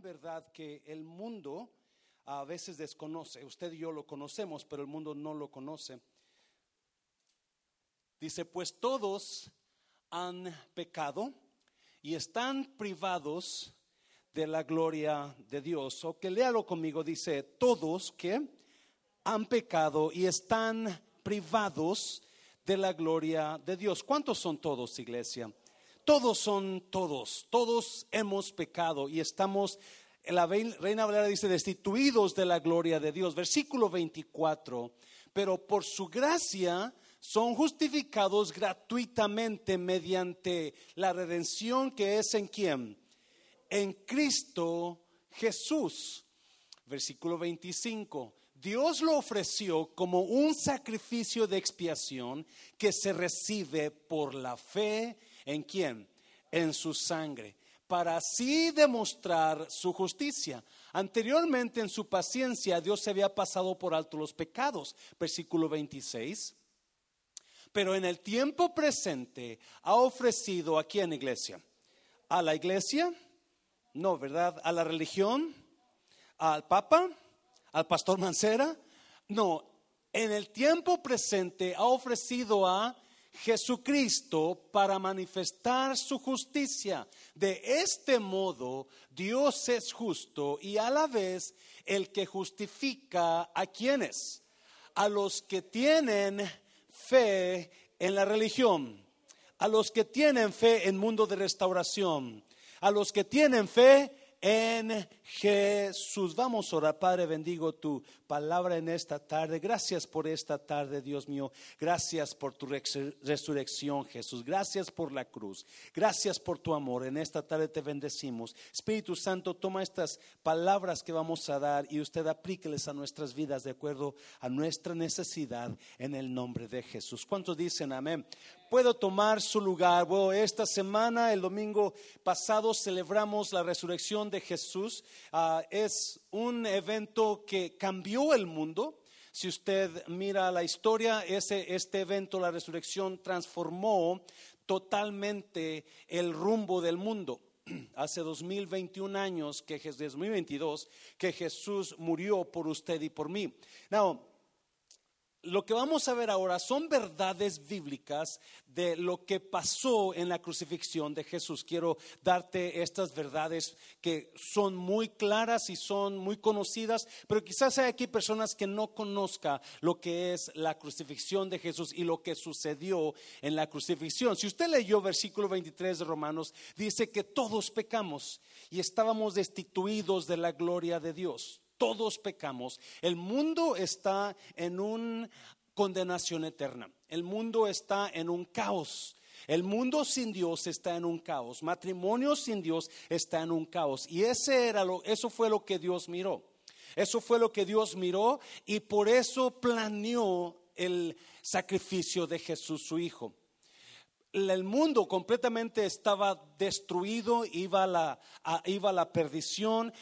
verdad que el mundo a veces desconoce. Usted y yo lo conocemos, pero el mundo no lo conoce. Dice, pues todos han pecado y están privados de la gloria de Dios. O que léalo conmigo, dice, todos que han pecado y están privados de la gloria de Dios. ¿Cuántos son todos, iglesia? Todos son todos, todos hemos pecado y estamos, la Reina Valera dice, destituidos de la gloria de Dios. Versículo 24, pero por su gracia son justificados gratuitamente mediante la redención que es en quién? En Cristo Jesús. Versículo 25. Dios lo ofreció como un sacrificio de expiación que se recibe por la fe ¿En quién? En su sangre, para así demostrar su justicia. Anteriormente en su paciencia Dios se había pasado por alto los pecados, versículo 26. Pero en el tiempo presente ha ofrecido a quién iglesia? ¿A la iglesia? No, ¿verdad? ¿A la religión? ¿Al Papa? ¿Al pastor Mancera? No, en el tiempo presente ha ofrecido a Jesucristo para manifestar su justicia. De este modo, Dios es justo y a la vez el que justifica a quienes, a los que tienen fe en la religión, a los que tienen fe en mundo de restauración, a los que tienen fe en Jesús. Vamos a orar, Padre, bendigo tu palabra en esta tarde. Gracias por esta tarde, Dios mío. Gracias por tu resurrección, Jesús. Gracias por la cruz. Gracias por tu amor. En esta tarde te bendecimos. Espíritu Santo, toma estas palabras que vamos a dar y usted aplíqueles a nuestras vidas de acuerdo a nuestra necesidad en el nombre de Jesús. ¿Cuántos dicen amén? puedo tomar su lugar. Esta semana, el domingo pasado, celebramos la resurrección de Jesús. Ah, es un evento que cambió el mundo. Si usted mira la historia, ese, este evento, la resurrección, transformó totalmente el rumbo del mundo. Hace 2021 años, que 2022, que Jesús murió por usted y por mí. Now, lo que vamos a ver ahora son verdades bíblicas de lo que pasó en la crucifixión de Jesús. Quiero darte estas verdades que son muy claras y son muy conocidas, pero quizás hay aquí personas que no conozcan lo que es la crucifixión de Jesús y lo que sucedió en la crucifixión. Si usted leyó versículo 23 de Romanos, dice que todos pecamos y estábamos destituidos de la gloria de Dios todos pecamos. El mundo está en una condenación eterna. El mundo está en un caos. El mundo sin Dios está en un caos. Matrimonio sin Dios está en un caos. Y ese era lo, eso fue lo que Dios miró. Eso fue lo que Dios miró y por eso planeó el sacrificio de Jesús su Hijo. El mundo completamente estaba destruido, iba la, iba a la perdición,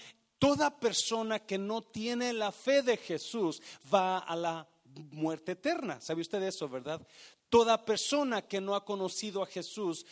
Toda persona que no tiene la fe de Jesús va a la muerte eterna. ¿Sabe usted eso, verdad? Toda persona que no ha conocido a Jesús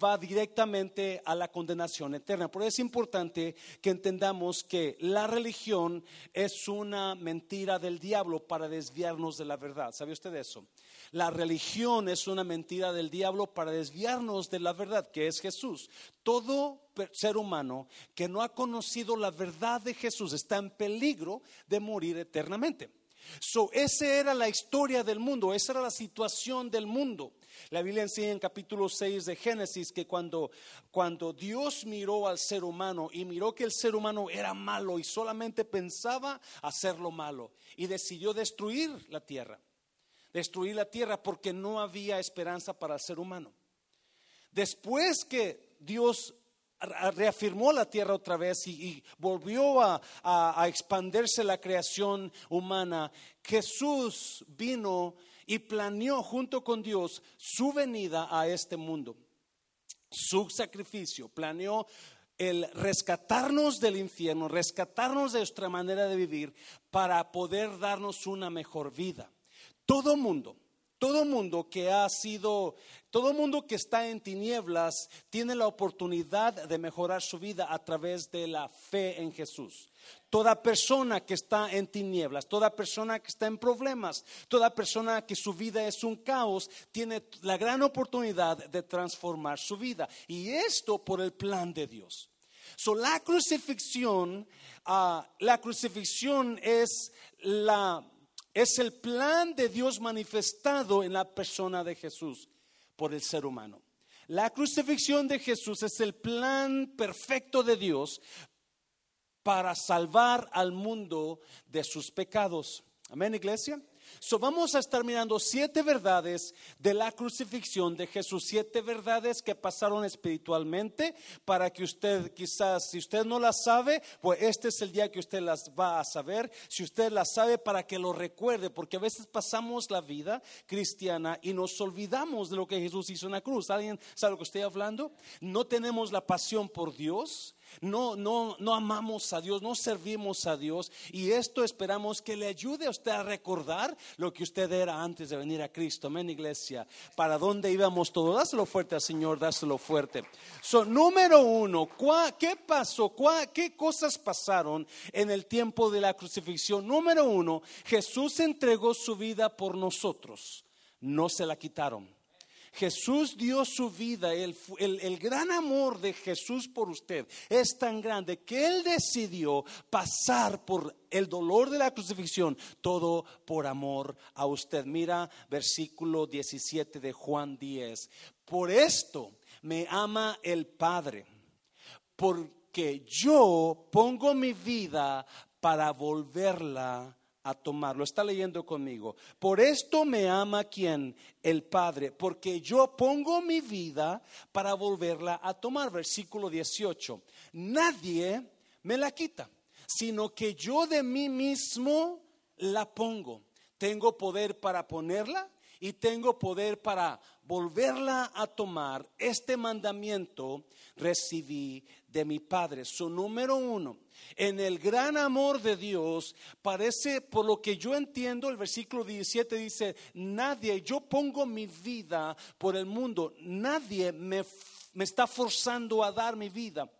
va directamente a la condenación eterna. Por eso es importante que entendamos que la religión es una mentira del diablo para desviarnos de la verdad. ¿Sabe usted eso? La religión es una mentira del diablo para desviarnos de la verdad, que es Jesús. Todo ser humano que no ha conocido la verdad de Jesús está en peligro de morir eternamente. So, esa era la historia del mundo, esa era la situación del mundo. La Biblia enseña en capítulo 6 de Génesis que cuando, cuando Dios miró al ser humano y miró que el ser humano era malo y solamente pensaba hacerlo malo y decidió destruir la tierra destruir la tierra porque no había esperanza para el ser humano. Después que Dios reafirmó la tierra otra vez y, volvió a, a, expandirse la creación humana, Jesús vino y planeó junto con Dios su venida a este mundo, su sacrificio, planeó el rescatarnos del infierno, rescatarnos de nuestra manera de vivir para poder darnos una mejor vida. Todo mundo, Todo mundo que ha sido, todo mundo que está en tinieblas tiene la oportunidad de mejorar su vida a través de la fe en Jesús. Toda persona que está en tinieblas, toda persona que está en problemas, toda persona que su vida es un caos, tiene la gran oportunidad de transformar su vida. Y esto por el plan de Dios. So, la crucifixión, ah, la crucifixión es la es el plan de Dios manifestado en la persona de Jesús por el ser humano. La crucifixión de Jesús es el plan perfecto de Dios para salvar al mundo de sus pecados. Amén, iglesia. So vamos a estar mirando siete verdades de la crucifixión de Jesús, siete verdades que pasaron espiritualmente para que usted quizás, si usted no las sabe, pues este es el día que usted las va a saber. Si usted las sabe, para que lo recuerde, porque a veces pasamos la vida cristiana y nos olvidamos de lo que Jesús hizo en la cruz. ¿Alguien sabe lo que estoy hablando? No tenemos la pasión por Dios no, no, no amamos a Dios, no servimos a Dios. Y esto esperamos que le ayude a usted a recordar lo que usted era antes de venir a Cristo. Amén, iglesia. ¿Para dónde íbamos todos? Dáselo fuerte al Señor, dáselo fuerte. So, número uno, ¿qué pasó? ¿Qué cosas pasaron en el tiempo de la crucifixión? Número uno, Jesús entregó su vida por nosotros. No se la quitaron. Jesús dio su vida, el, gran amor de Jesús por usted es tan grande que Él decidió pasar por el dolor de la crucifixión, todo por amor a usted. Mira versículo 17 de Juan 10. Por esto me ama el Padre, porque yo pongo mi vida para volverla a tomarlo. Está leyendo conmigo. Por esto me ama quien? El Padre, porque yo pongo mi vida para volverla a tomar. Versículo 18. Nadie me la quita, sino que yo de mí mismo la pongo. Tengo poder para ponerla y tengo poder para volverla a tomar. Este mandamiento recibí de mi Padre. Su número uno en el gran amor de Dios, parece, por lo que yo entiendo, el versículo 17 dice, nadie, yo pongo mi vida por el mundo, nadie me, me está forzando a dar mi vida.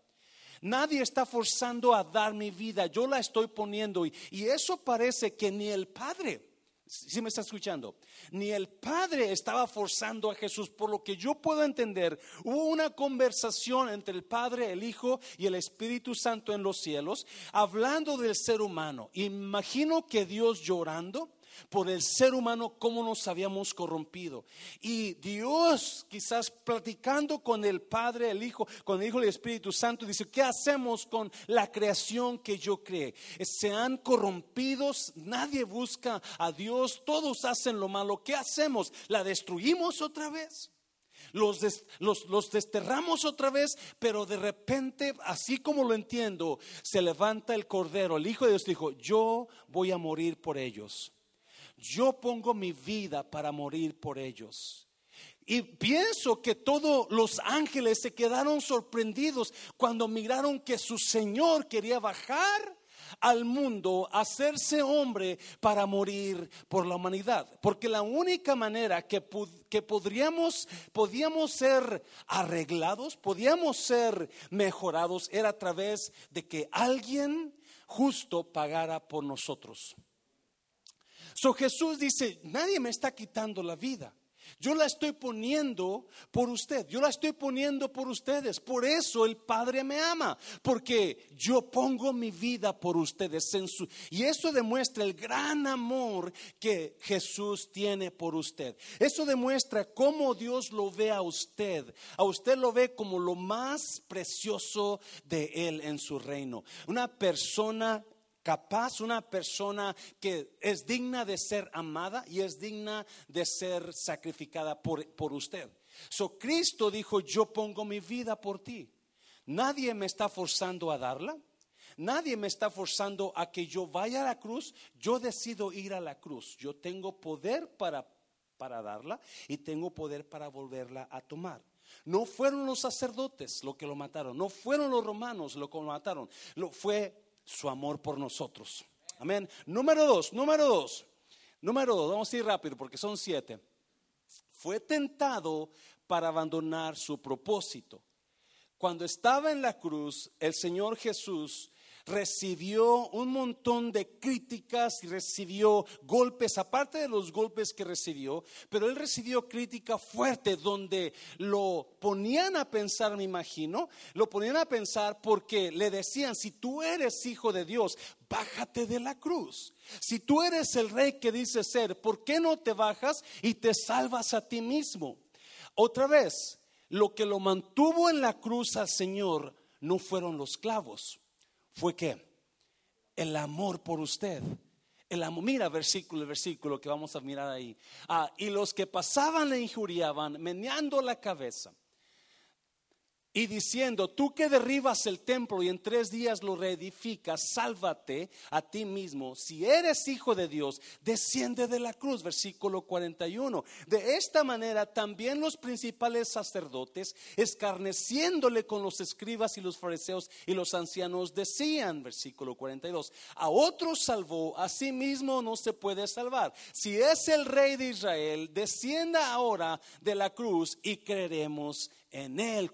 Nadie está forzando a dar mi vida, yo la estoy poniendo y, y eso parece que ni el Padre si me está escuchando? Ni el Padre estaba forzando a Jesús. Por lo que yo puedo entender, hubo una conversación entre el Padre, el Hijo y el Espíritu Santo en los cielos, hablando del ser humano. Imagino que Dios llorando por el ser humano, cómo nos habíamos corrompido. Y Dios, quizás platicando con el Padre, el Hijo, con el Hijo y el Espíritu Santo, dice, ¿qué hacemos con la creación que yo creé? Se han corrompido, nadie busca a Dios, todos hacen lo malo. ¿Qué hacemos? ¿La destruimos otra vez? Los, los, los, desterramos otra vez, pero de repente, así como lo entiendo, se levanta el Cordero. El Hijo de Dios dijo, yo voy a morir por ellos yo pongo mi vida para morir por ellos. Y pienso que todos los ángeles se quedaron sorprendidos cuando miraron que su Señor quería bajar al mundo, hacerse hombre para morir por la humanidad. Porque la única manera que, que podríamos, podíamos ser arreglados, podíamos ser mejorados, era a través de que alguien justo pagara por nosotros. So Jesús dice, nadie me está quitando la vida. Yo la estoy poniendo por usted, yo la estoy poniendo por ustedes. Por eso el Padre me ama, porque yo pongo mi vida por ustedes. En su, y eso demuestra el gran amor que Jesús tiene por usted. Eso demuestra cómo Dios lo ve a usted. A usted lo ve como lo más precioso de Él en su reino. Una persona capaz, una persona que es digna de ser amada y es digna de ser sacrificada por, por usted. So Cristo dijo, yo pongo mi vida por ti. Nadie me está forzando a darla. Nadie me está forzando a que yo vaya a la cruz. Yo decido ir a la cruz. Yo tengo poder para, para darla y tengo poder para volverla a tomar. No fueron los sacerdotes lo que lo mataron, no fueron los romanos lo que lo mataron, lo fue su amor por nosotros. Amén. Número dos, número dos, número dos, vamos a ir rápido porque son siete. fue tentado para abandonar su propósito. Cuando estaba en la cruz, el Señor Jesús recibió un montón de críticas y recibió golpes, aparte de los golpes que recibió, pero él recibió crítica fuerte donde lo ponían a pensar, me imagino, lo ponían a pensar porque le decían, si tú eres hijo de Dios, bájate de la cruz. Si tú eres el rey que dice ser, ¿por qué no te bajas y te salvas a ti mismo? Otra vez, lo que lo mantuvo en la cruz al Señor no fueron los clavos fue que el amor por usted. El amor, mira versículo, versículo que vamos a mirar ahí. Ah, y los que pasaban le injuriaban, meneando la cabeza y diciendo, tú que derribas el templo y en tres días lo reedificas, sálvate a ti mismo. Si eres hijo de Dios, desciende de la cruz, versículo 41. De esta manera también los principales sacerdotes, escarneciéndole con los escribas y los fariseos y los ancianos, decían, versículo 42, a otros salvó, a sí mismo no se puede salvar. Si es el rey de Israel, descienda ahora de la cruz y creeremos en él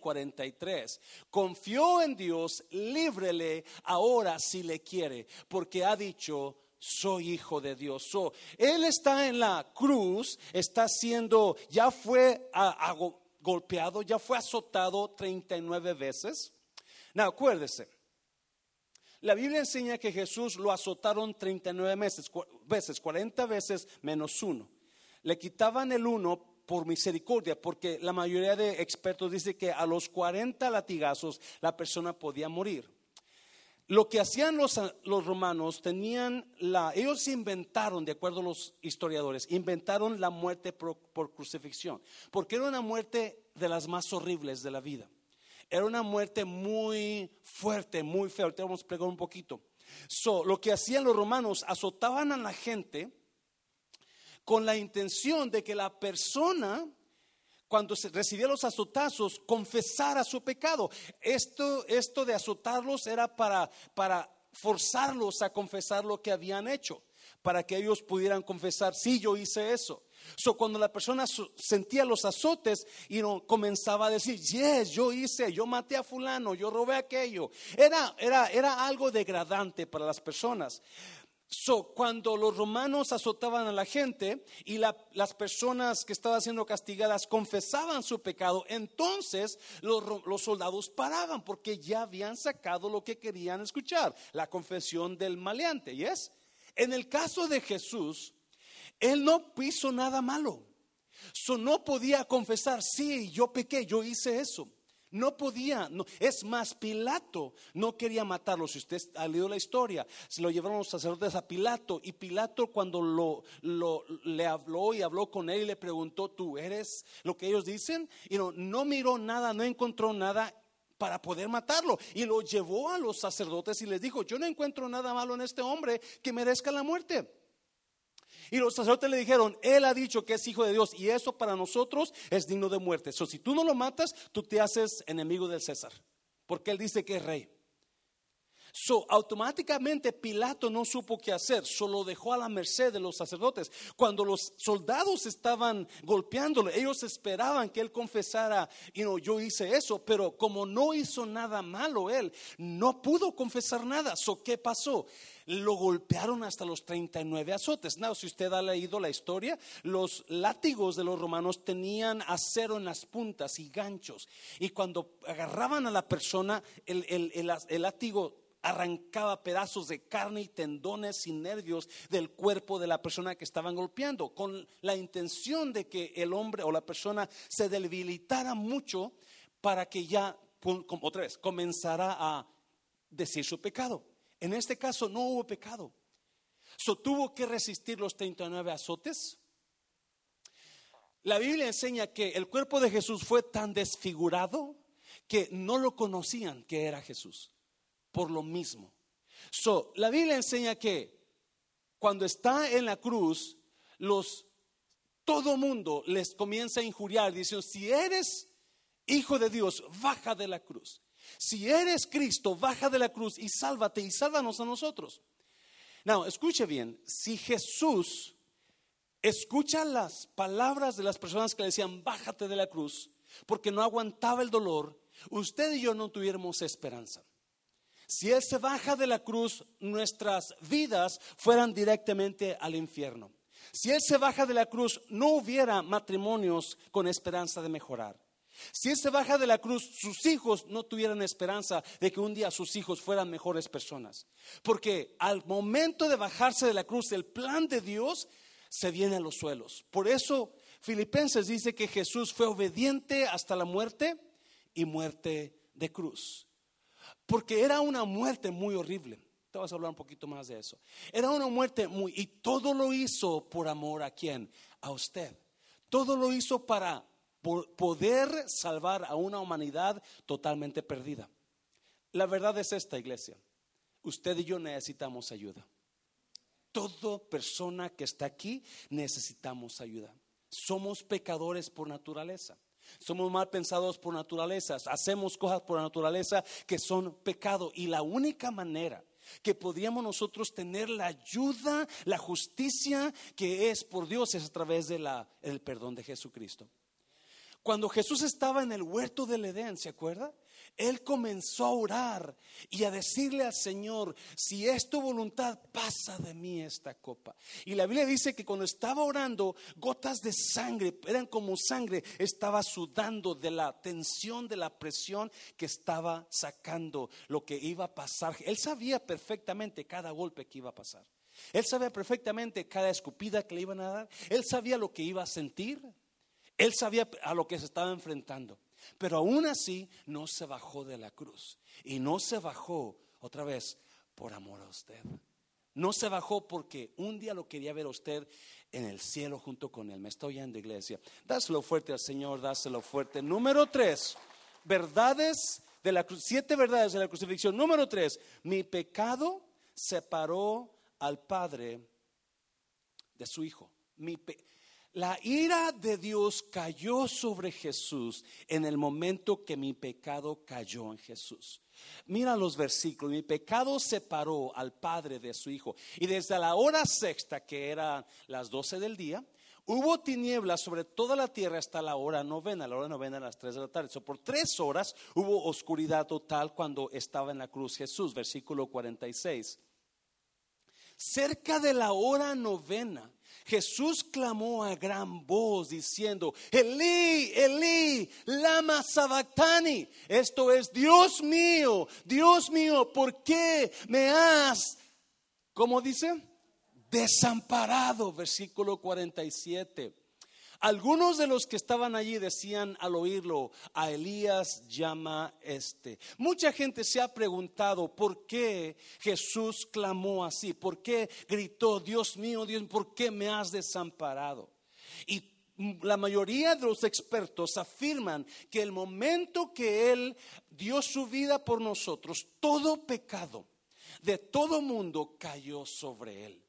43. Confió en Dios, líbrele ahora si le quiere, porque ha dicho, soy hijo de Dios. él está en la cruz, está siendo, ya fue golpeado, ya fue azotado 39 veces. Acuérdese. La Biblia enseña que Jesús lo azotaron 39 veces, veces 40 veces menos uno. Le quitaban el uno por misericordia, porque la mayoría de expertos dice que a los 40 latigazos la persona podía morir. Lo que hacían los, los romanos tenían la, ellos inventaron, de acuerdo a los historiadores, inventaron la muerte por, crucifixión, porque era una muerte de las más horribles de la vida. Era una muerte muy fuerte, muy fea. Ahorita vamos a explicar un poquito. So, lo que hacían los romanos, azotaban a la gente con la intención de que la persona cuando recibía los azotazos, confesara su pecado. Esto, esto de azotarlos era para, para forzarlos a confesar lo que habían hecho, para que ellos pudieran confesar, sí, yo hice eso. So, cuando la persona sentía los azotes y comenzaba a decir, yes, yo hice, yo maté a fulano, yo robé aquello, era, era, era algo degradante para las personas. So, cuando los romanos azotaban a la gente y las personas que estaban siendo castigadas confesaban su pecado, entonces los, los, soldados paraban porque ya habían sacado lo que querían escuchar, la confesión del maleante. ¿Y es? En el caso de Jesús, él no hizo nada malo. So, no podía confesar, sí, yo pequé, yo hice eso. No podía, no. es más, Pilato no quería matarlo. Si usted ha leído la historia, se lo llevaron los sacerdotes a Pilato y Pilato cuando lo, le habló y habló con él y le preguntó, ¿tú eres lo que ellos dicen? Y no, no miró nada, no encontró nada para poder matarlo. Y lo llevó a los sacerdotes y les dijo, yo no encuentro nada malo en este hombre que merezca la muerte. Y los sacerdotes le dijeron, Él ha dicho que es hijo de Dios y eso para nosotros es digno de muerte. So, si tú no lo matas, tú te haces enemigo del César, porque Él dice que es rey. So, automáticamente Pilato no supo qué hacer, solo dejó a la merced de los sacerdotes. Cuando los soldados estaban golpeándole, ellos esperaban que él confesara, y no, yo hice eso, pero como no hizo nada malo él, no pudo confesar nada. So, ¿qué pasó? Lo golpearon hasta los 39 azotes. No, si usted ha leído la historia, los látigos de los romanos tenían acero en las puntas y ganchos. Y cuando agarraban a la persona, el, el, el látigo arrancaba pedazos de carne y tendones y nervios del cuerpo de la persona que estaban golpeando, con la intención de que el hombre o la persona se debilitara mucho para que ya, otra vez, comenzara a decir su pecado. En este caso no hubo pecado. So, tuvo que resistir los 39 azotes. La Biblia enseña que el cuerpo de Jesús fue tan desfigurado que no lo conocían que era Jesús por lo mismo. So, la Biblia enseña que cuando está en la cruz, los todo mundo les comienza a injuriar diciendo, si eres hijo de Dios, baja de la cruz. Si eres Cristo, baja de la cruz y sálvate y sálvanos a nosotros. Now, escuche bien, si Jesús escucha las palabras de las personas que le decían, bájate de la cruz, porque no aguantaba el dolor, usted y yo no tuviéramos esperanza. Si Él se baja de la cruz, nuestras vidas fueran directamente al infierno. Si Él se baja de la cruz, no hubiera matrimonios con esperanza de mejorar. Si Él se baja de la cruz, sus hijos no tuvieran esperanza de que un día sus hijos fueran mejores personas. Porque al momento de bajarse de la cruz, el plan de Dios se viene a los suelos. Por eso Filipenses dice que Jesús fue obediente hasta la muerte y muerte de cruz. Porque era una muerte muy horrible. Te vas a hablar un poquito más de eso. Era una muerte muy... Y todo lo hizo por amor a quién? A usted. Todo lo hizo para poder salvar a una humanidad totalmente perdida. La verdad es esta, iglesia. Usted y yo necesitamos ayuda. Toda persona que está aquí necesitamos ayuda. Somos pecadores por naturaleza. Somos mal pensados por naturaleza. Hacemos cosas por naturaleza que son pecado. Y la única manera que podríamos nosotros tener la ayuda, la justicia que es por Dios es a través del perdón de Jesucristo. Cuando Jesús estaba en el huerto del Edén, ¿se acuerda? Él comenzó a orar y a decirle al Señor, si es tu voluntad, pasa de mí esta copa. Y la Biblia dice que cuando estaba orando, gotas de sangre, eran como sangre, estaba sudando de la tensión, de la presión que estaba sacando lo que iba a pasar. Él sabía perfectamente cada golpe que iba a pasar. Él sabía perfectamente cada escupida que le iban a dar. Él sabía lo que iba a sentir. Él sabía a lo que se estaba enfrentando. Pero aún así no se bajó de la cruz. Y no se bajó otra vez por amor a usted. No se bajó porque un día lo quería ver a usted en el cielo junto con él. Me estoy yendo, iglesia. Dáselo fuerte al Señor, dáselo fuerte. Número tres, verdades de la. Siete verdades de la crucifixión. Número tres, mi pecado separó al Padre de su Hijo. Mi la ira de Dios cayó sobre Jesús en el momento que mi pecado cayó en Jesús. Mira los versículos. Mi pecado separó al Padre de su Hijo. Y desde la hora sexta, que eran las doce del día, hubo tinieblas sobre toda la tierra hasta la hora novena. La hora novena a las tres de la tarde. por tres horas hubo oscuridad total cuando estaba en la cruz Jesús. Versículo 46. Cerca de la hora novena Jesús clamó a gran voz diciendo, Elí, Elí, lama sabactani. Esto es, Dios mío, Dios mío, ¿por qué me has, como dice? Desamparado, versículo 47. Algunos de los que estaban allí decían al oírlo, a Elías llama este. Mucha gente se ha preguntado por qué Jesús clamó así, por qué gritó, Dios mío, Dios, ¿por qué me has desamparado? Y la mayoría de los expertos afirman que el momento que Él dio su vida por nosotros, todo pecado de todo mundo cayó sobre Él.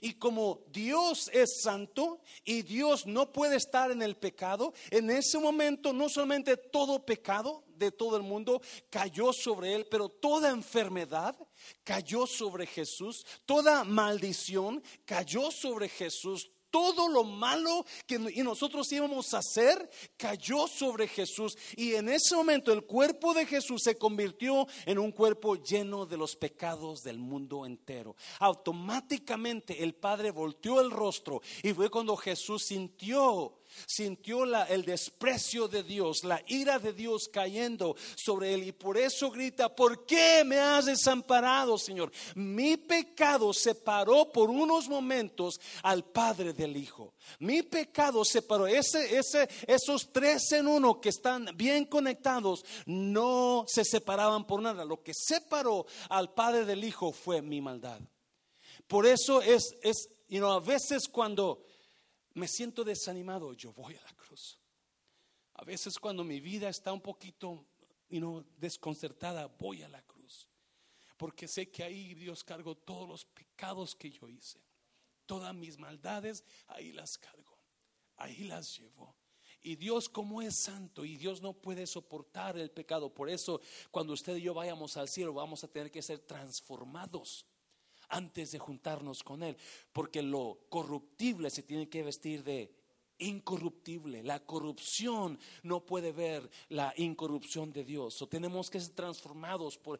Y como Dios es santo y Dios no puede estar en el pecado, en ese momento no solamente todo pecado de todo el mundo cayó sobre él, pero toda enfermedad cayó sobre Jesús, toda maldición cayó sobre Jesús, todo lo malo que nosotros íbamos a hacer cayó sobre Jesús. Y en ese momento el cuerpo de Jesús se convirtió en un cuerpo lleno de los pecados del mundo entero. Automáticamente el Padre volteó el rostro y fue cuando Jesús sintió sintió la, el desprecio de Dios, la ira de Dios cayendo sobre él y por eso grita, ¿por qué me has desamparado, Señor? Mi pecado separó por unos momentos al Padre del Hijo. Mi pecado separó, ese, ese, esos tres en uno que están bien conectados no se separaban por nada. Lo que separó al Padre del Hijo fue mi maldad. Por eso es, es you know, a veces cuando me siento desanimado, yo voy a la cruz. A veces cuando mi vida está un poquito desconcertada, voy a la cruz. Porque sé que ahí Dios cargó todos los pecados que yo hice. Todas mis maldades, ahí las cargo. Ahí las llevo. Y Dios como es santo y Dios no puede soportar el pecado. Por eso cuando usted y yo vayamos al cielo vamos a tener que ser transformados antes de juntarnos con Él, porque lo corruptible se tiene que vestir de incorruptible. La corrupción no puede ver la incorrupción de Dios. O tenemos que ser transformados por,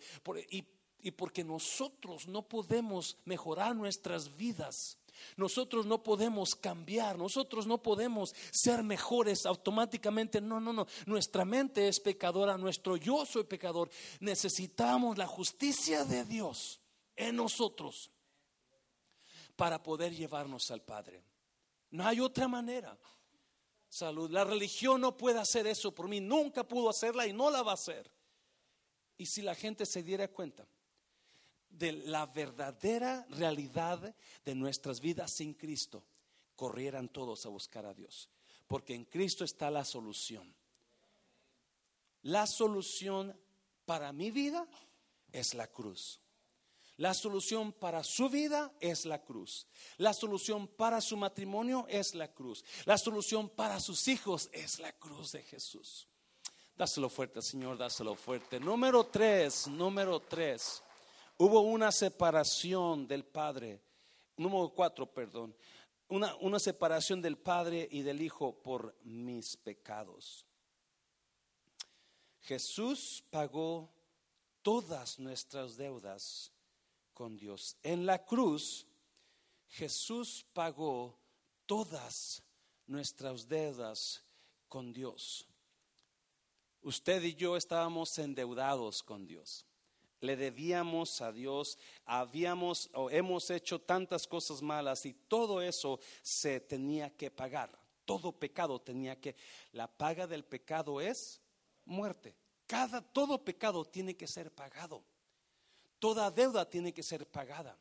y, y porque nosotros no podemos mejorar nuestras vidas. Nosotros no podemos cambiar, nosotros no podemos ser mejores automáticamente. No, no, no. Nuestra mente es pecadora, nuestro yo soy pecador. Necesitamos la justicia de Dios en nosotros para poder llevarnos al Padre. No hay otra manera. Salud. La religión no puede hacer eso por mí. Nunca pudo hacerla y no la va a hacer. Y si la gente se diera cuenta de la verdadera realidad de nuestras vidas sin Cristo, corrieran todos a buscar a Dios. Porque en Cristo está la solución. La solución para mi vida es la cruz. La solución para su vida es la cruz. La solución para su matrimonio es la cruz. La solución para sus hijos es la cruz de Jesús. Dáselo fuerte, Señor, dáselo fuerte. Número tres, número tres. Hubo una separación del Padre. Número cuatro, perdón. Una, una separación del Padre y del Hijo por mis pecados. Jesús pagó todas nuestras deudas con Dios. En la cruz, Jesús pagó todas nuestras deudas con Dios. Usted y yo estábamos endeudados con Dios. Le debíamos a Dios, habíamos o hemos hecho tantas cosas malas y todo eso se tenía que pagar. Todo pecado tenía que la paga del pecado es muerte. Cada todo pecado tiene que ser pagado. Toda deuda tiene que ser pagada.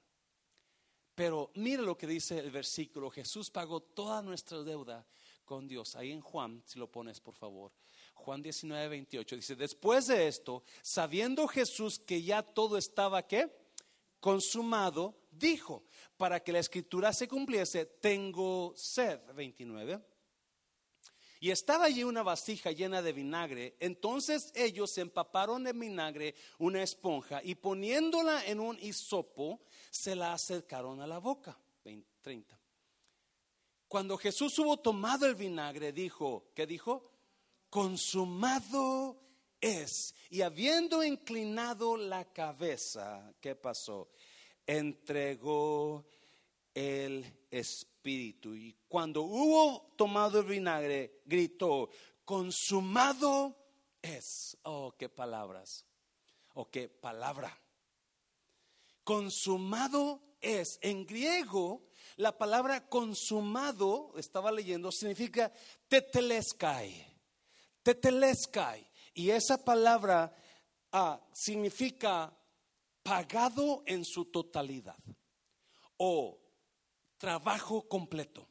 Pero mire lo que dice el versículo. Jesús pagó toda nuestra deuda con Dios. Ahí en Juan, si lo pones por favor. Juan 19, 28 dice, después de esto, sabiendo Jesús que ya todo estaba ¿qué? consumado, dijo, para que la escritura se cumpliese, tengo sed. 29. Y estaba allí una vasija llena de vinagre. Entonces ellos empaparon de vinagre una esponja y poniéndola en un hisopo, se la acercaron a la boca. 30. Cuando Jesús hubo tomado el vinagre, dijo, ¿qué dijo? Consumado es. Y habiendo inclinado la cabeza, ¿qué pasó? Entregó el Espíritu. Y cuando hubo tomado el vinagre, gritó, consumado es. Oh, qué palabras. Oh, qué palabra. Consumado es. En griego, la palabra consumado, estaba leyendo, significa teteleskai. Teteleskai. Y esa palabra ah, significa pagado en su totalidad. O trabajo completo.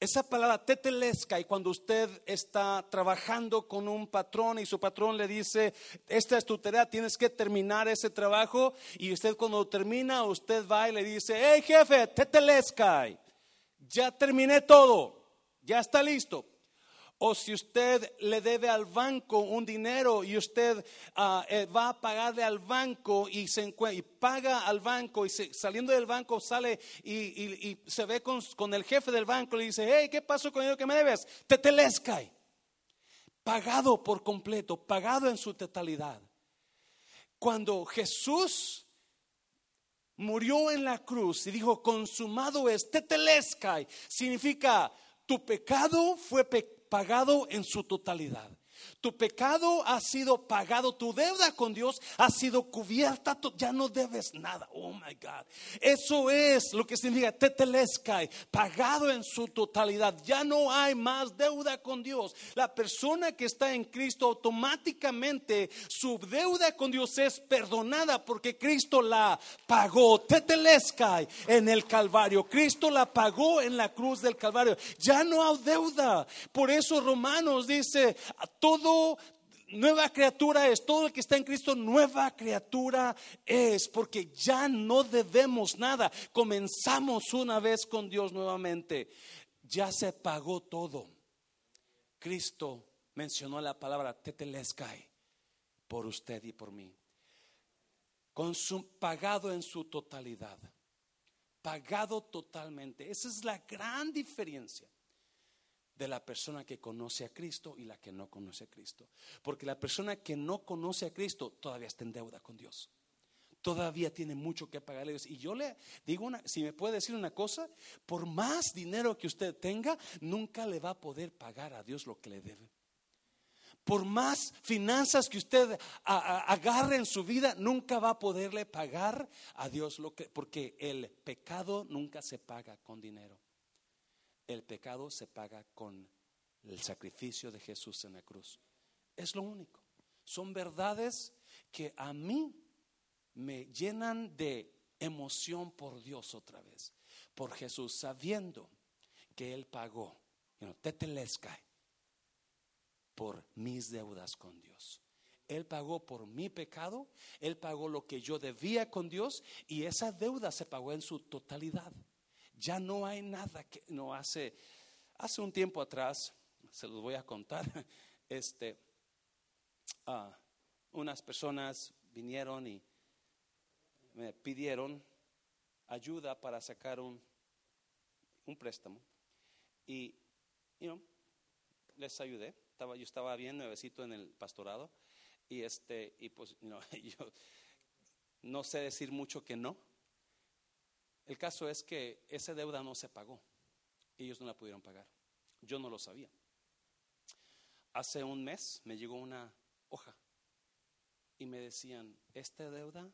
Esa palabra tetelesca y cuando usted está trabajando con un patrón y su patrón le dice, esta es tu tarea, tienes que terminar ese trabajo y usted cuando termina, usted va y le dice, hey jefe, tetelesca, ya terminé todo, ya está listo, o si usted le debe al banco un dinero y usted ah, eh, va a pagarle al banco y, se y paga al banco y saliendo del banco sale y, se ve con, el jefe del banco y le dice, hey, ¿qué pasó con ello que me debes? Tetelescai. Pagado por completo, pagado en su totalidad. Cuando Jesús murió en la cruz y dijo, consumado es, tetelescai, significa tu pecado fue pecado pagado en su totalidad. Tu pecado ha sido pagado, tu deuda con Dios ha sido cubierta, ya no debes nada. Oh my God. Eso es lo que significa teteleskai, pagado en su totalidad. Ya no hay más deuda con Dios. La persona que está en Cristo automáticamente su deuda con Dios es perdonada porque Cristo la pagó. Teteleskai en el Calvario. Cristo la pagó en la cruz del Calvario. Ya no hay deuda. Por eso Romanos dice, todo nueva criatura es, todo el que está en Cristo, nueva criatura es, porque ya no debemos nada. Comenzamos una vez con Dios nuevamente. Ya se pagó todo. Cristo mencionó la palabra teteleskai por usted y por mí. pagado en su totalidad. Pagado totalmente. Esa es la gran diferencia de la persona que conoce a Cristo y la que no conoce a Cristo. Porque la persona que no conoce a Cristo todavía está en deuda con Dios. Todavía tiene mucho que pagarle. Y yo le digo una, si me puede decir una cosa, por más dinero que usted tenga, nunca le va a poder pagar a Dios lo que le debe. Por más finanzas que usted agarre en su vida, nunca va a poderle pagar a Dios lo que, porque el pecado nunca se paga con dinero. El pecado se paga con el sacrificio de Jesús en la cruz. Es lo único. Son verdades que a mí me llenan de emoción por Dios otra vez, por Jesús, sabiendo que Él pagó, you know, por mis deudas con Dios. Él pagó por mi pecado, Él pagó lo que yo debía con Dios y esa deuda se pagó en su totalidad. Ya no hay nada que no hace. Hace un tiempo atrás, se los voy a contar, este, ah, unas personas vinieron y me pidieron ayuda para sacar un, un préstamo y you les ayudé. Estaba, yo estaba bien nuevecito en el pastorado y este y pues yo no sé decir mucho que no el caso es que esa deuda no se pagó. Ellos no la pudieron pagar. Yo no lo sabía. Hace un mes me llegó una hoja y me decían, esta deuda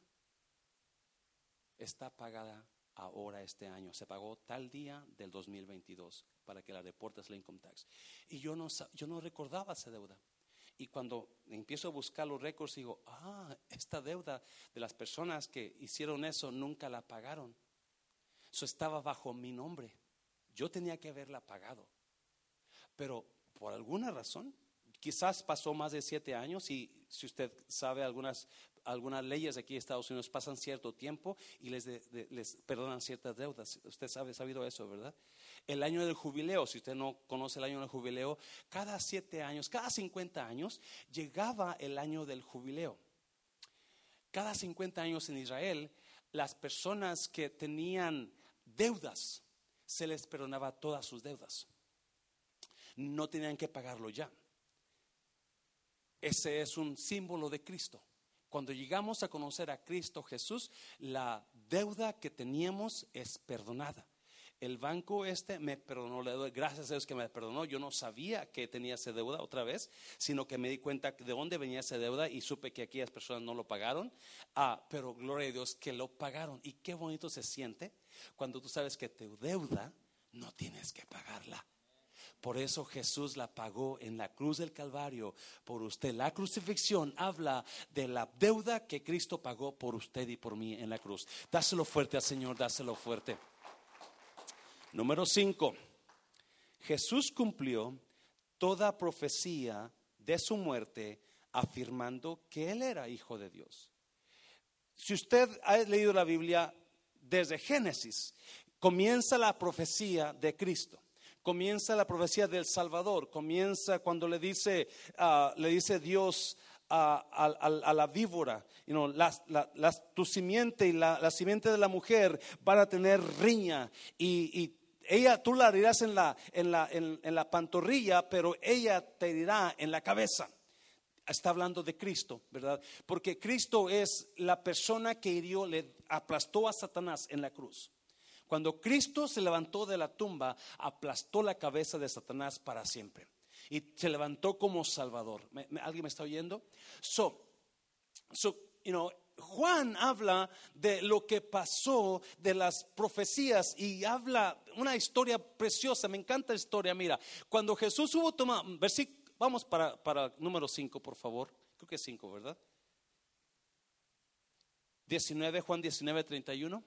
está pagada ahora este año. Se pagó tal día del 2022 para que la reportes la income tax. Y yo no, yo no recordaba esa deuda. Y cuando empiezo a buscar los récords, digo, ah, esta deuda de las personas que hicieron eso nunca la pagaron. Eso estaba bajo mi nombre. Yo tenía que haberla pagado. Pero por alguna razón, quizás pasó más de siete años y si usted sabe algunas, algunas leyes aquí en Estados Unidos pasan cierto tiempo y les, les perdonan ciertas deudas. Usted sabe, sabido eso, ¿verdad? El año del jubileo, si usted no conoce el año del jubileo, cada siete años, cada 50 años, llegaba el año del jubileo. Cada 50 años en Israel, las personas que tenían deudas, se les perdonaba todas sus deudas. No tenían que pagarlo ya. Ese es un símbolo de Cristo. Cuando llegamos a conocer a Cristo Jesús, la deuda que teníamos es perdonada el banco este me perdonó, le doy gracias a Dios que me perdonó. Yo no sabía que tenía esa deuda otra vez, sino que me di cuenta de dónde venía esa deuda y supe que aquellas personas no lo pagaron. Ah, pero gloria a Dios que lo pagaron. Y qué bonito se siente cuando tú sabes que tu deuda no tienes que pagarla. Por eso Jesús la pagó en la cruz del Calvario por usted. La crucifixión habla de la deuda que Cristo pagó por usted y por mí en la cruz. Dáselo fuerte al Señor, dáselo fuerte. Número 5. Jesús cumplió toda profecía de su muerte afirmando que Él era hijo de Dios. Si usted ha leído la Biblia desde Génesis, comienza la profecía de Cristo. Comienza la profecía del Salvador. Comienza cuando le dice, ah, le dice Dios a, la víbora. tu simiente y la, simiente de la mujer van a tener riña y ella tú la herirás en la, en la, en, la pantorrilla, pero ella te herirá en la cabeza está hablando de Cristo, ¿verdad? Porque Cristo es la persona que hirió, le aplastó a Satanás en la cruz. Cuando Cristo se levantó de la tumba, aplastó la cabeza de Satanás para siempre. Y se levantó como Salvador. alguien me está oyendo? So, so, you know, Juan habla de lo que pasó, de las profecías y habla una historia preciosa, me encanta la historia, mira, cuando Jesús hubo tomado, vamos para, para número 5, por favor, creo que es 5, ¿verdad? 19, Juan 19, 31.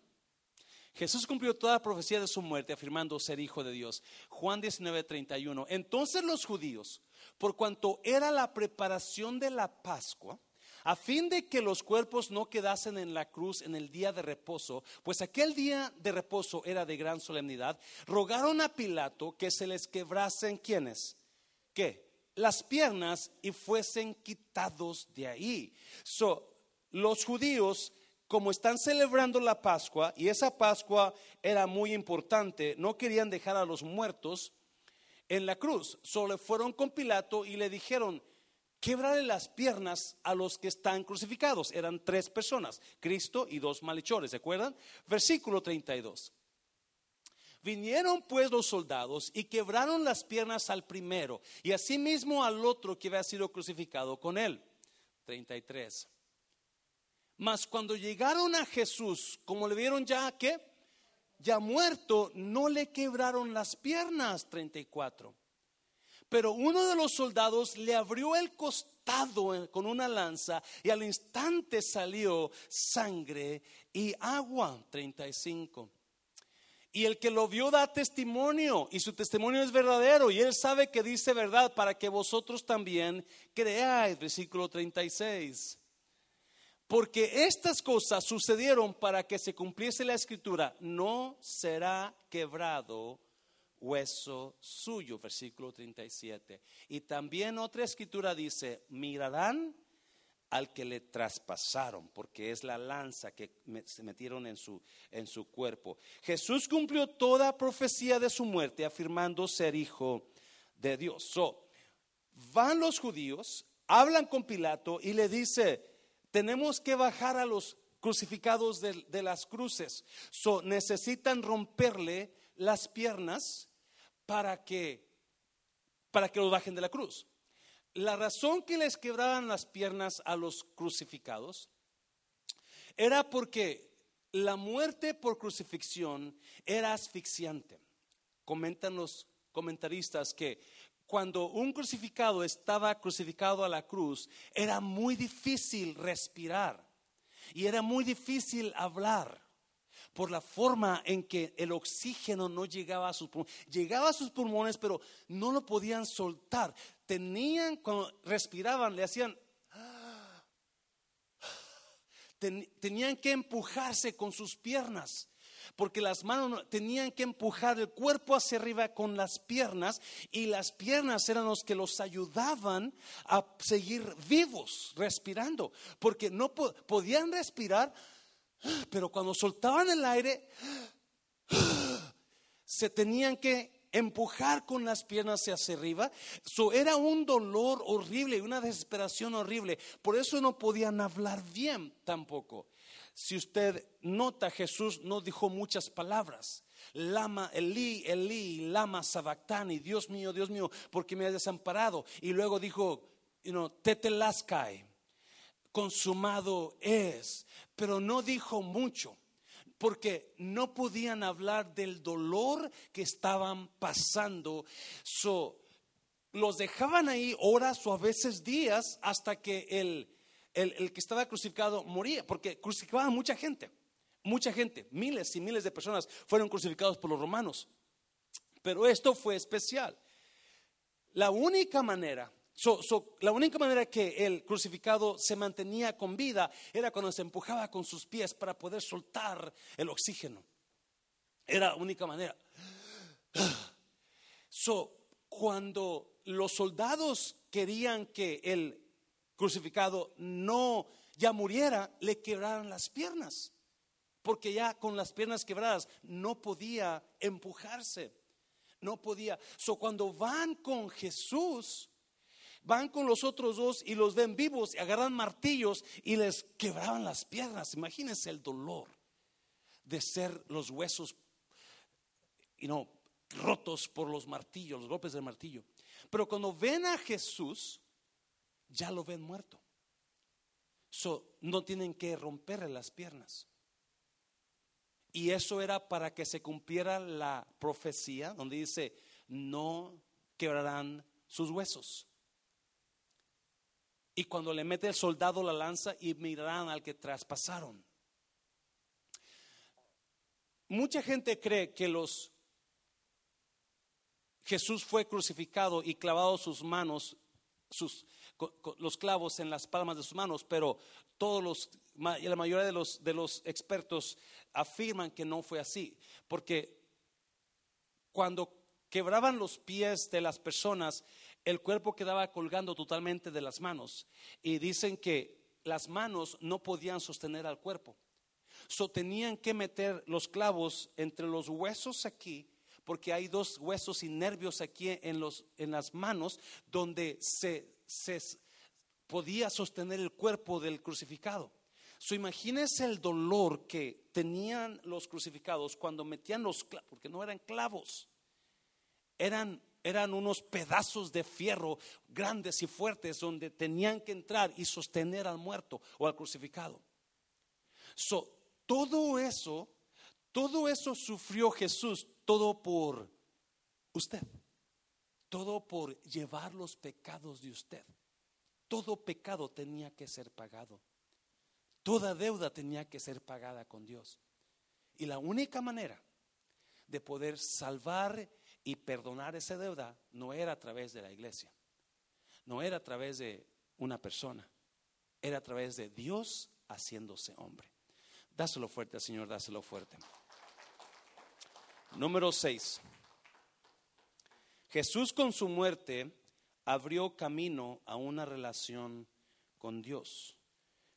Jesús cumplió toda la profecía de su muerte afirmando ser hijo de Dios. Juan 19, 31. Entonces los judíos, por cuanto era la preparación de la Pascua, a fin de que los cuerpos no quedasen en la cruz en el día de reposo, pues aquel día de reposo era de gran solemnidad, rogaron a Pilato que se les quebrasen quienes, ¿qué? Las piernas y fuesen quitados de ahí. So, los judíos como están celebrando la Pascua, y esa Pascua era muy importante, no querían dejar a los muertos en la cruz. Solo fueron con Pilato y le dijeron, quebrarle las piernas a los que están crucificados. Eran tres personas, Cristo y dos malhechores, ¿se acuerdan? Versículo 32. Vinieron pues los soldados y quebraron las piernas al primero y asimismo al otro que había sido crucificado con él. 33. Mas cuando llegaron a Jesús, como le vieron ya que ya muerto, no le quebraron las piernas. 34. Pero uno de los soldados le abrió el costado con una lanza y al instante salió sangre y agua. 35. Y el que lo vio da testimonio y su testimonio es verdadero y él sabe que dice verdad para que vosotros también creáis. Versículo 36. Porque estas cosas sucedieron para que se cumpliese la escritura, no será quebrado hueso suyo, versículo 37. Y también otra escritura dice, mirarán al que le traspasaron, porque es la lanza que se metieron en su, en su cuerpo. Jesús cumplió toda profecía de su muerte, afirmando ser hijo de Dios. So, van los judíos, hablan con Pilato y le dice, tenemos que bajar a los crucificados de, de las cruces. So, necesitan romperle las piernas para que, para que los bajen de la cruz. La razón que les quebraban las piernas a los crucificados era porque la muerte por crucifixión era asfixiante. Comentan los comentaristas que cuando un crucificado estaba crucificado a la cruz, era muy difícil respirar y era muy difícil hablar por la forma en que el oxígeno no llegaba a sus pulmones. Llegaba a sus pulmones, pero no lo podían soltar. Tenían, cuando respiraban, le hacían... Tenían que empujarse con sus piernas porque las manos tenían que empujar el cuerpo hacia arriba con las piernas y las piernas eran los que los ayudaban a seguir vivos, respirando, porque no podían respirar pero cuando soltaban el aire, se tenían que empujar con las piernas hacia arriba. Eso era un dolor horrible una desesperación horrible. Por eso no podían hablar bien tampoco. Si usted nota, Jesús no dijo muchas palabras. Lama, Eli, Eli, Lama Sabactani, Dios mío, Dios mío, porque me has desamparado. Y luego dijo, you know, Tetelaskai, consumado es pero no dijo mucho porque no podían hablar del dolor que estaban pasando. So, los dejaban ahí horas o a veces días hasta que el, el, que estaba crucificado moría, porque crucificaban mucha gente, mucha gente, miles y miles de personas fueron crucificados por los romanos. Pero esto fue especial. La única manera la única manera que el crucificado se mantenía con vida era cuando se empujaba con sus pies para poder soltar el oxígeno. Era la única manera. So, cuando los soldados querían que el crucificado no ya muriera, le quebraron las piernas, porque ya con las piernas quebradas no podía empujarse, no podía. So, cuando van con Jesús, van con los otros dos y los ven vivos y agarran martillos y les quebraban las piernas. Imagínense el dolor de ser los huesos y no rotos por los martillos, los golpes del martillo. Pero cuando ven a Jesús, ya lo ven muerto. So, no tienen que romperle las piernas. Y eso era para que se cumpliera la profecía donde dice, no quebrarán sus huesos. Y cuando le mete el soldado la lanza y mirarán al que traspasaron. Mucha gente cree que los Jesús fue crucificado y clavado sus manos, sus, los clavos en las palmas de sus manos, pero todos los, la mayoría de los, de los expertos afirman que no fue así, porque cuando quebraban los pies de las personas, el cuerpo quedaba colgando totalmente de las manos. Y dicen que las manos no podían sostener al cuerpo. So tenían que meter los clavos entre los huesos aquí, porque hay dos huesos y nervios aquí en, los, en las manos donde se, se podía sostener el cuerpo del crucificado. So, imagínense el dolor que tenían los crucificados cuando metían los clavos, porque no eran clavos, eran, eran unos pedazos de fierro grandes y fuertes donde tenían que entrar y sostener al muerto o al crucificado. So, todo eso, todo eso sufrió Jesús, todo por usted, todo por llevar los pecados de usted. Todo pecado tenía que ser pagado. Toda deuda tenía que ser pagada con Dios. Y la única manera de poder salvar y perdonar esa deuda no era a través de la iglesia, no era a través de una persona, era a través de Dios haciéndose hombre. Dáselo fuerte, Señor, dáselo fuerte. Número 6. Jesús con su muerte abrió camino a una relación con Dios.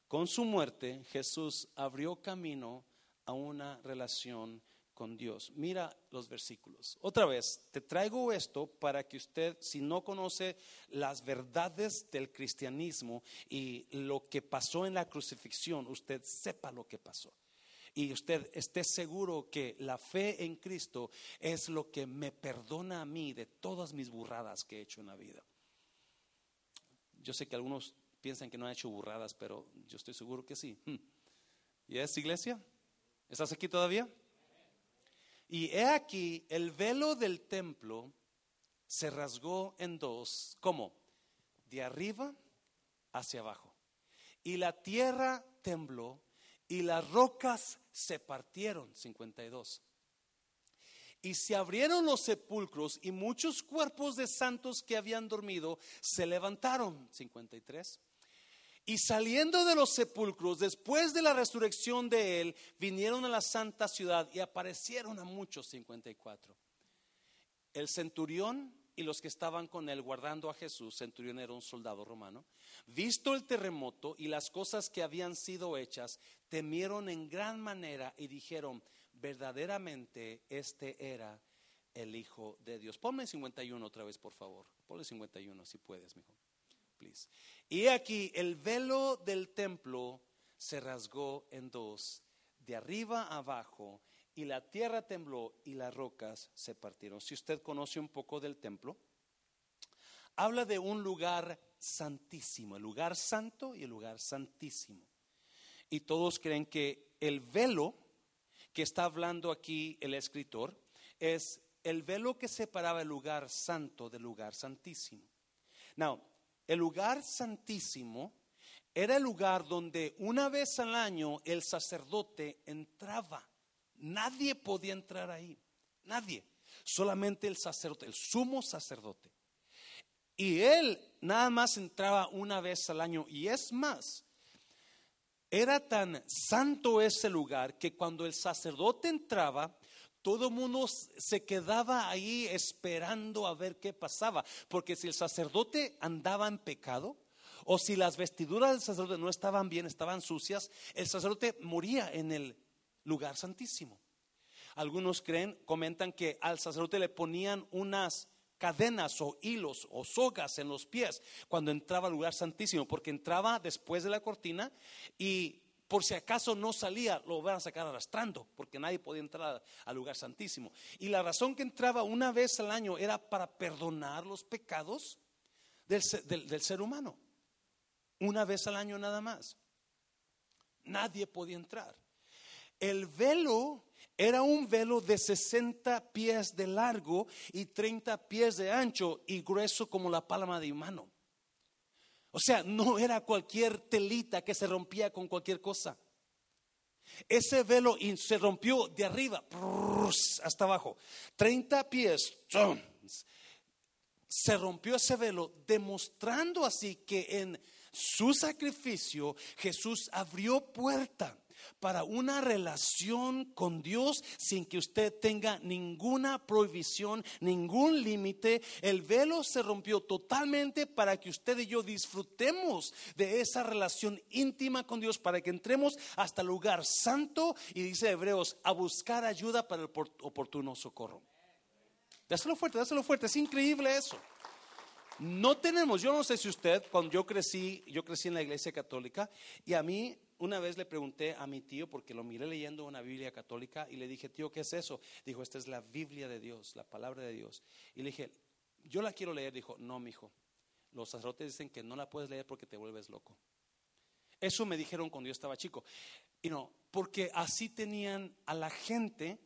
Con su muerte, Jesús abrió camino a una relación con Dios. Mira los versículos. Otra vez, te traigo esto para que usted, si no conoce las verdades del cristianismo y lo que pasó en la crucifixión, usted sepa lo que pasó. Y usted esté seguro que la fe en Cristo es lo que me perdona a mí de todas mis burradas que he hecho en la vida. Yo sé que algunos piensan que no ha hecho burradas, pero yo estoy seguro que sí. Hmm. ¿Y es iglesia? ¿Estás aquí todavía? Y he aquí, el velo del templo se rasgó en dos, ¿cómo? De arriba hacia abajo. Y la tierra tembló y las rocas se partieron, 52. Y se abrieron los sepulcros y muchos cuerpos de santos que habían dormido se levantaron. 53. Y saliendo de los sepulcros, después de la resurrección de él, vinieron a la santa ciudad y aparecieron a muchos. 54. El centurión y los que estaban con él guardando a Jesús, centurión era un soldado romano, visto el terremoto y las cosas que habían sido hechas, temieron en gran manera y dijeron, verdaderamente este era el Hijo de Dios. Ponme 51 otra vez, por favor. Ponle 51 si puedes, mejor. Y aquí el velo del templo se rasgó en dos, de arriba abajo, y la tierra tembló y las rocas se partieron. Si usted conoce un poco del templo, habla de un lugar santísimo, el lugar santo y el lugar santísimo. Y todos creen que el velo que está hablando aquí el escritor es el velo que separaba el lugar santo del lugar santísimo. Now, el lugar santísimo era el lugar donde una vez al año el sacerdote entraba. Nadie podía entrar ahí, nadie, solamente el sacerdote, el sumo sacerdote. Y él nada más entraba una vez al año. Y es más, era tan santo ese lugar que cuando el sacerdote entraba, todo mundo se quedaba ahí esperando a ver qué pasaba. Porque si el sacerdote andaba en pecado, o si las vestiduras del sacerdote no estaban bien, estaban sucias, el sacerdote moría en el lugar santísimo. Algunos creen, comentan que al sacerdote le ponían unas cadenas o hilos o sogas en los pies cuando entraba al lugar santísimo, porque entraba después de la cortina y por si acaso no salía, lo van a sacar arrastrando, porque nadie podía entrar al lugar santísimo. Y la razón que entraba una vez al año era para perdonar los pecados del, ser humano. Una vez al año nada más. Nadie podía entrar. El velo era un velo de 60 pies de largo y 30 pies de ancho y grueso como la palma de mano. O sea, no era cualquier telita que se rompía con cualquier cosa. Ese velo se rompió de arriba hasta abajo. 30 pies. Se rompió ese velo, demostrando así que en su sacrificio Jesús abrió puerta para una relación con Dios sin que usted tenga ninguna prohibición, ningún límite. El velo se rompió totalmente para que usted y yo disfrutemos de esa relación íntima con Dios, para que entremos hasta el lugar santo y dice Hebreos, a buscar ayuda para el oportuno socorro. Dáselo fuerte, dáselo fuerte, es increíble eso. No tenemos, yo no sé si usted, cuando yo crecí, yo crecí en la iglesia católica y a mí una vez le pregunté a mi tío, porque lo miré leyendo una Biblia católica, y le dije, tío, ¿qué es eso? Dijo, esta es la Biblia de Dios, la palabra de Dios. Y le dije, yo la quiero leer. Dijo, no, mi hijo. Los sacerdotes dicen que no la puedes leer porque te vuelves loco. Eso me dijeron cuando yo estaba chico. Y no, porque así tenían a la gente,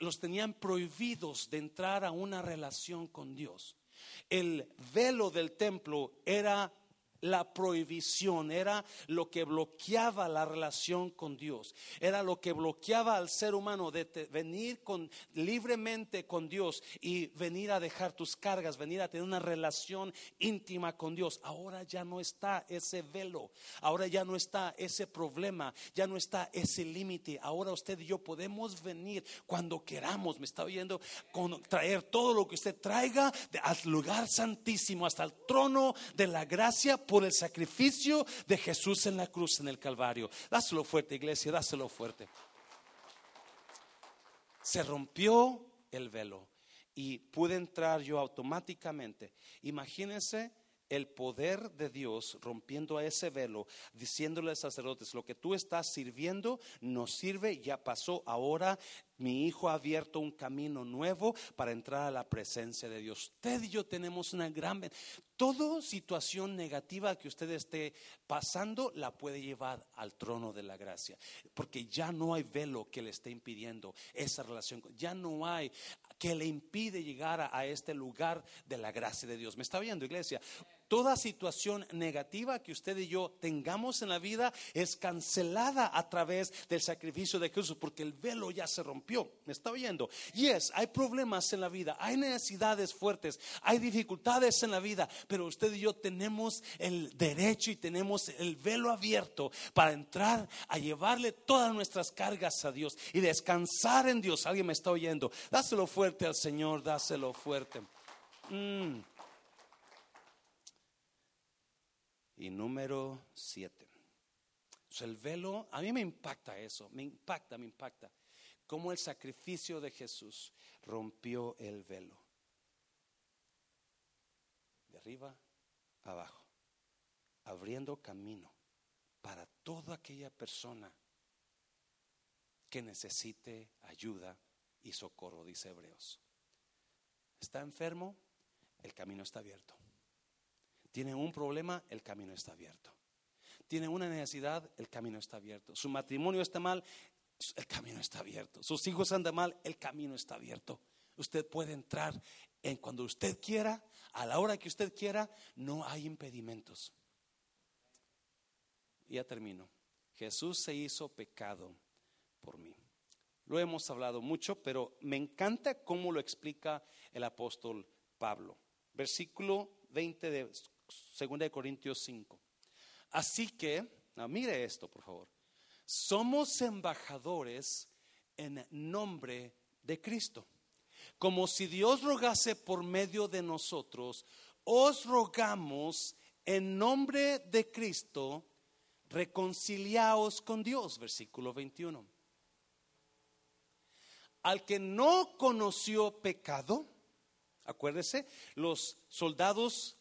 los tenían prohibidos de entrar a una relación con Dios. El velo del templo era la prohibición, era lo que bloqueaba la relación con Dios, era lo que bloqueaba al ser humano de venir libremente con Dios y venir a dejar tus cargas, venir a tener una relación íntima con Dios. Ahora ya no está ese velo, ahora ya no está ese problema, ya no está ese límite. Ahora usted y yo podemos venir cuando queramos, me está oyendo, con, traer todo lo que usted traiga al lugar santísimo, hasta el trono de la gracia por el sacrificio de Jesús en la cruz, en el Calvario. Dáselo fuerte, iglesia, dáselo fuerte. Se rompió el velo y pude entrar yo automáticamente. Imagínense el poder de Dios rompiendo a ese velo, diciéndole a los sacerdotes, lo que tú estás sirviendo no sirve, ya pasó, ahora mi hijo ha abierto un camino nuevo para entrar a la presencia de Dios. Usted y yo tenemos una gran... Toda situación negativa que usted esté pasando la puede llevar al trono de la gracia, porque ya no hay velo que le esté impidiendo esa relación, ya no hay que le impide llegar a, este lugar de la gracia de Dios. ¿Me está viendo, iglesia? Toda situación negativa que usted y yo tengamos en la vida es cancelada a través del sacrificio de Jesús, porque el velo ya se rompió. ¿Me está oyendo? Y es, hay problemas en la vida, hay necesidades fuertes, hay dificultades en la vida, pero usted y yo tenemos el derecho y tenemos el velo abierto para entrar a llevarle todas nuestras cargas a Dios y descansar en Dios. ¿Alguien me está oyendo? Dáselo fuerte al Señor, dáselo fuerte. Mm. Y número siete. el velo, a mí me impacta eso, me impacta, me impacta. Cómo el sacrificio de Jesús rompió el velo. De arriba abajo. Abriendo camino para toda aquella persona que necesite ayuda y socorro, dice Hebreos. ¿Está enfermo? El camino está abierto. Tiene un problema, el camino está abierto. Tiene una necesidad, el camino está abierto. Su matrimonio está mal, el camino está abierto. Sus hijos andan mal, el camino está abierto. Usted puede entrar en cuando usted quiera, a la hora que usted quiera, no hay impedimentos. Ya termino. Jesús se hizo pecado por mí. Lo hemos hablado mucho, pero me encanta cómo lo explica el apóstol Pablo. Versículo 20 de Segunda de Corintios 5. Así que, mire esto, por favor. Somos embajadores en nombre de Cristo. Como si Dios rogase por medio de nosotros, os rogamos en nombre de Cristo, reconciliaos con Dios, versículo 21. Al que no conoció pecado, acuérdese, los soldados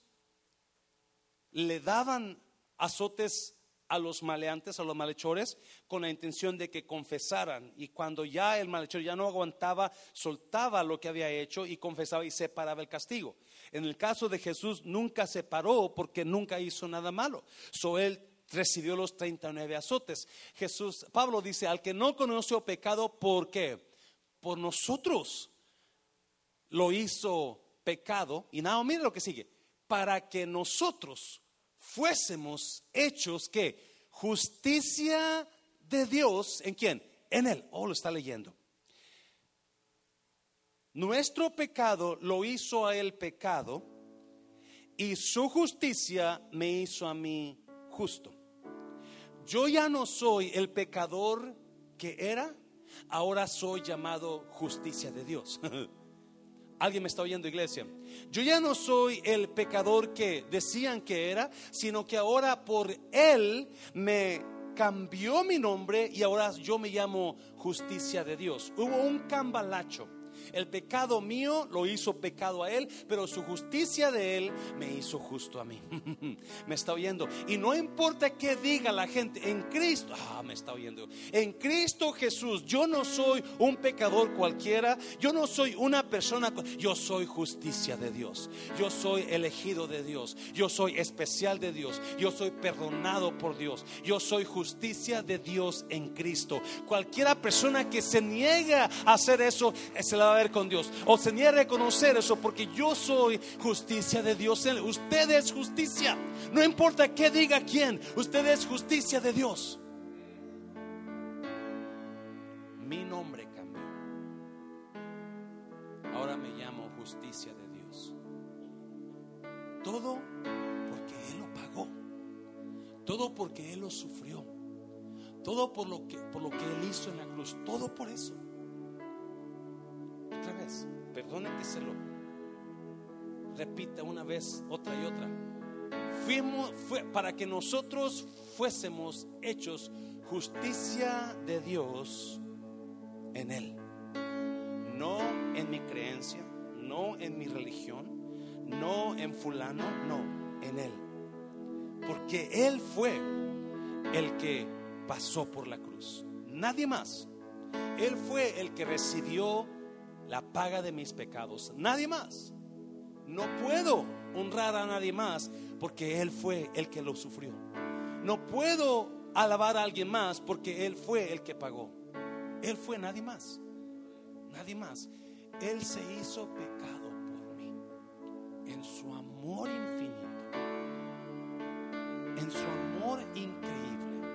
le daban azotes a los maleantes, a los malhechores, con la intención de que confesaran. Y cuando ya el malhechor ya no aguantaba, soltaba lo que había hecho y confesaba y separaba el castigo. En el caso de Jesús nunca se paró porque nunca hizo nada malo. So él recibió los 39 azotes. Jesús, Pablo dice, al que no conoció pecado, ¿por qué? Por nosotros lo hizo pecado. Y nada, mire lo que sigue. Para que nosotros fuésemos hechos que justicia de Dios en quién? En él. Oh, lo está leyendo. Nuestro pecado lo hizo a él pecado y su justicia me hizo a mí justo. yo ya no soy el pecador que era, ahora soy llamado justicia de Dios. Alguien me está oyendo, iglesia. Yo ya no soy el pecador que decían que era, sino que ahora por Él me cambió mi nombre y ahora yo me llamo justicia de Dios. Hubo un cambalacho. El pecado mío lo hizo pecado a él, pero su justicia de él me hizo justo a mí. me está oyendo. Y no importa qué diga la gente, en Cristo, ah, me está oyendo. En Cristo Jesús, yo no soy un pecador cualquiera, yo no soy una persona, yo soy justicia de Dios. Yo soy elegido de Dios, yo soy especial de Dios, yo soy perdonado por Dios, yo soy justicia de Dios en Cristo. Cualquiera persona que se niega a hacer eso, se la a ver con Dios. O se niega a reconocer eso porque yo soy justicia de Dios. Usted es justicia. No importa qué diga quién, usted es justicia de Dios. Mi nombre cambió. Ahora me llamo justicia de Dios. Todo porque Él lo pagó. Todo porque Él lo sufrió. Todo por lo que, por lo que Él hizo en la cruz. Todo por eso otra vez. Perdone que se lo repita una vez, otra y otra. Fuimos, fue para que nosotros fuésemos hechos justicia de Dios en Él. No en mi creencia, no en mi religión, no en fulano, no, en Él. Porque Él fue el que pasó por la cruz. Nadie más. Él fue el que recibió la paga de mis pecados. Nadie más. No puedo honrar a nadie más porque Él fue el que lo sufrió. No puedo alabar a alguien más porque Él fue el que pagó. Él fue nadie más. Nadie más. Él se hizo pecado por mí. En su amor infinito. En su amor increíble.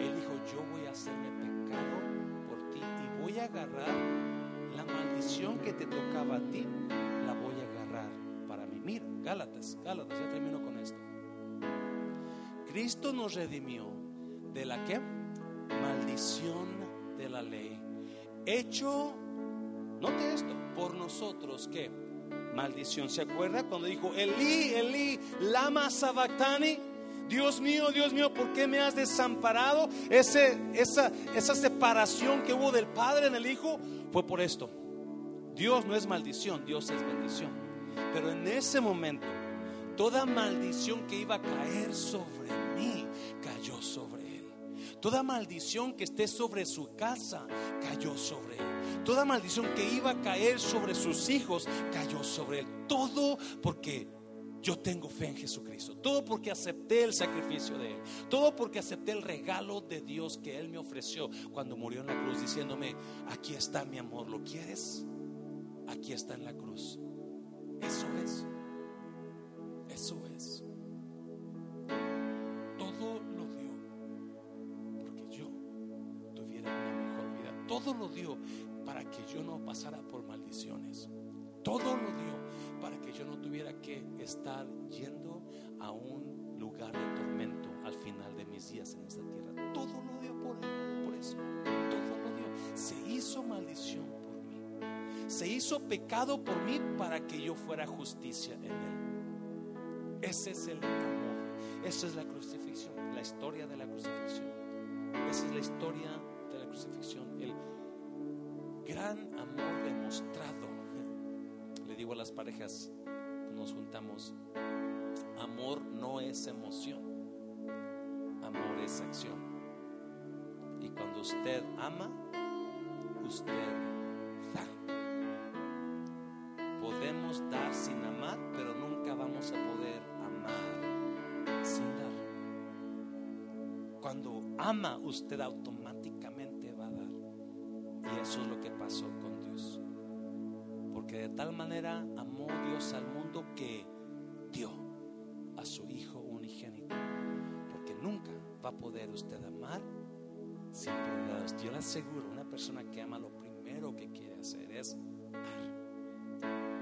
Él dijo, yo voy a hacerme pecado por ti y voy a agarrar la maldición que te tocaba a ti, la voy a agarrar para mí. Mira, Gálatas, Gálatas, ya termino con esto. Cristo nos redimió de la que maldición de la ley. Hecho, note esto, por nosotros que maldición. ¿Se acuerda cuando dijo Elí, Elí, lama sabactani? Dios mío, Dios mío, ¿por qué me has desamparado? Esa, esa separación que hubo del Padre en el Hijo fue por esto. Dios no es maldición, Dios es bendición. Pero en ese momento, toda maldición que iba a caer sobre mí, cayó sobre él. Toda maldición que esté sobre su casa, cayó sobre él. Toda maldición que iba a caer sobre sus hijos, cayó sobre él. Todo porque yo tengo fe en Jesucristo. Todo porque acepté el sacrificio de Él. Todo porque acepté el regalo de Dios que Él me ofreció cuando murió en la cruz diciéndome, aquí está mi amor, ¿lo quieres? Aquí está en la cruz. Eso es. Eso es. Todo lo dio porque yo tuviera una mejor vida. Todo lo dio para que yo no pasara por maldiciones. Todo lo dio para que yo no tuviera que estar yendo a un lugar de tormento al final de mis días en esta tierra. Todo lo dio por, por eso. Todo lo dio. Se hizo maldición por mí. Se hizo pecado por mí para que yo fuera justicia en él. Ese es el amor. Esa es la crucifixión, la historia de la crucifixión. Esa es la historia de la crucifixión. El gran amor demostrado digo a las parejas, nos juntamos, amor no es emoción, amor es acción. Y cuando usted ama, usted da. Podemos dar sin amar, pero nunca vamos a poder amar sin dar. Cuando ama, usted automáticamente va a dar. Y eso es lo que pasó porque de tal manera amó Dios al mundo que dio a su Hijo unigénito. Porque nunca va a poder usted amar sin poder Yo le aseguro, una persona que ama lo primero que quiere hacer es dar.